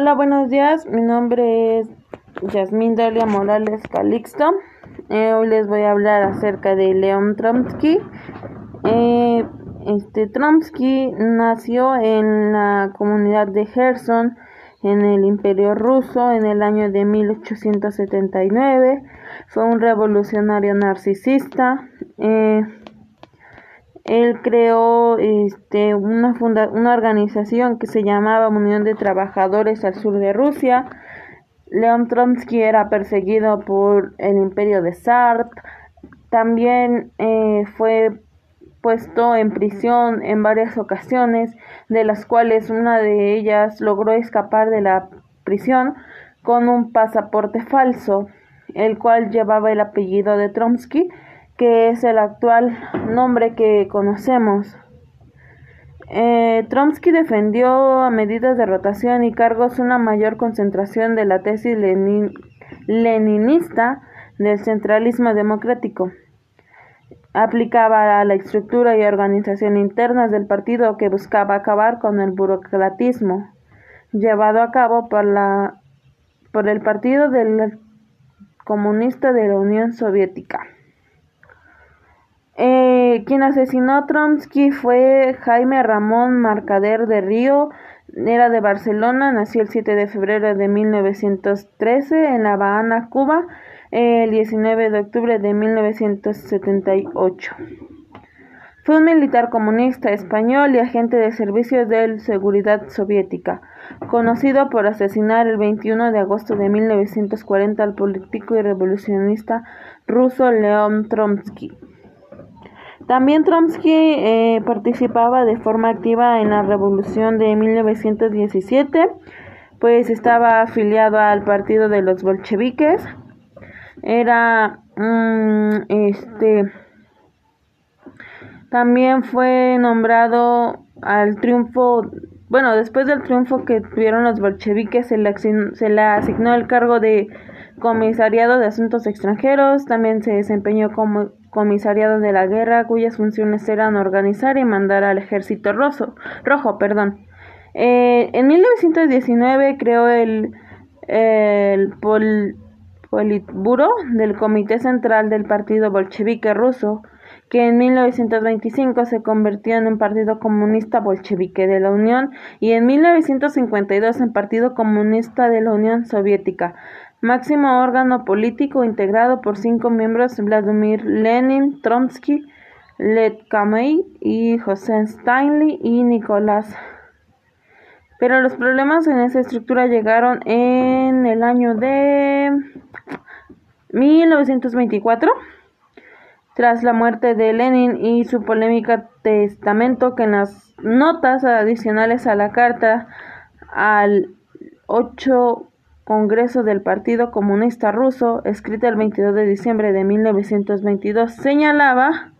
Hola, buenos días. Mi nombre es Yasmín Dalia Morales Calixto. Eh, hoy les voy a hablar acerca de León Trotsky. Eh, este Trotsky nació en la comunidad de Gerson en el Imperio Ruso en el año de 1879. Fue un revolucionario narcisista. Eh, él creó este, una, una organización que se llamaba Unión de Trabajadores al sur de Rusia. León Trotsky era perseguido por el imperio de Sartre. También eh, fue puesto en prisión en varias ocasiones, de las cuales una de ellas logró escapar de la prisión con un pasaporte falso, el cual llevaba el apellido de Trotsky que es el actual nombre que conocemos. Eh, Trotsky defendió a medidas de rotación y cargos una mayor concentración de la tesis leninista del centralismo democrático. Aplicaba a la estructura y organización internas del partido que buscaba acabar con el burocratismo llevado a cabo por, la, por el Partido del Comunista de la Unión Soviética. Eh, quien asesinó a Trotsky fue Jaime Ramón Marcader de Río, era de Barcelona, nació el 7 de febrero de 1913 en La Habana, Cuba, el 19 de octubre de 1978. Fue un militar comunista español y agente de servicios de seguridad soviética, conocido por asesinar el 21 de agosto de 1940 al político y revolucionista ruso León Trotsky. También Trotsky eh, participaba de forma activa en la revolución de 1917, pues estaba afiliado al partido de los bolcheviques. Era este también fue nombrado al triunfo, bueno, después del triunfo que tuvieron los bolcheviques se le, se le asignó el cargo de comisariado de asuntos extranjeros, también se desempeñó como comisariado de la guerra cuyas funciones eran organizar y mandar al ejército rojo. rojo perdón. Eh, en 1919 creó el, el Politburo del Comité Central del Partido Bolchevique Ruso, que en 1925 se convirtió en un Partido Comunista Bolchevique de la Unión y en 1952 en Partido Comunista de la Unión Soviética máximo órgano político integrado por cinco miembros Vladimir Lenin, Trotsky, Led Kamey y José Stanley y Nicolás. Pero los problemas en esa estructura llegaron en el año de 1924, tras la muerte de Lenin y su polémica testamento que en las notas adicionales a la carta al 8 Congreso del Partido Comunista Ruso, escrita el 22 de diciembre de 1922, señalaba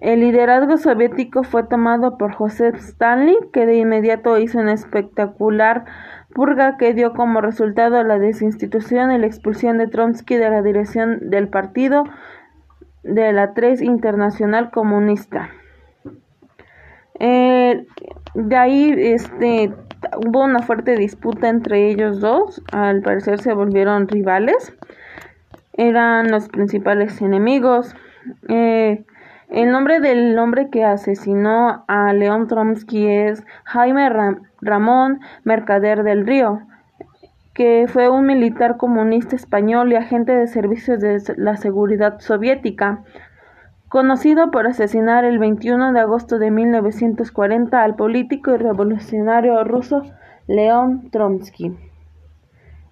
el liderazgo soviético fue tomado por Joseph Stalin, que de inmediato hizo una espectacular purga que dio como resultado la desinstitución y la expulsión de Trotsky de la dirección del partido de la Tres Internacional Comunista. Eh, de ahí este hubo una fuerte disputa entre ellos dos, al parecer se volvieron rivales, eran los principales enemigos. Eh, el nombre del hombre que asesinó a León Trotsky es Jaime Ramón Mercader del Río, que fue un militar comunista español y agente de servicios de la seguridad soviética conocido por asesinar el 21 de agosto de 1940 al político y revolucionario ruso León Trotsky.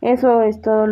Eso es todo.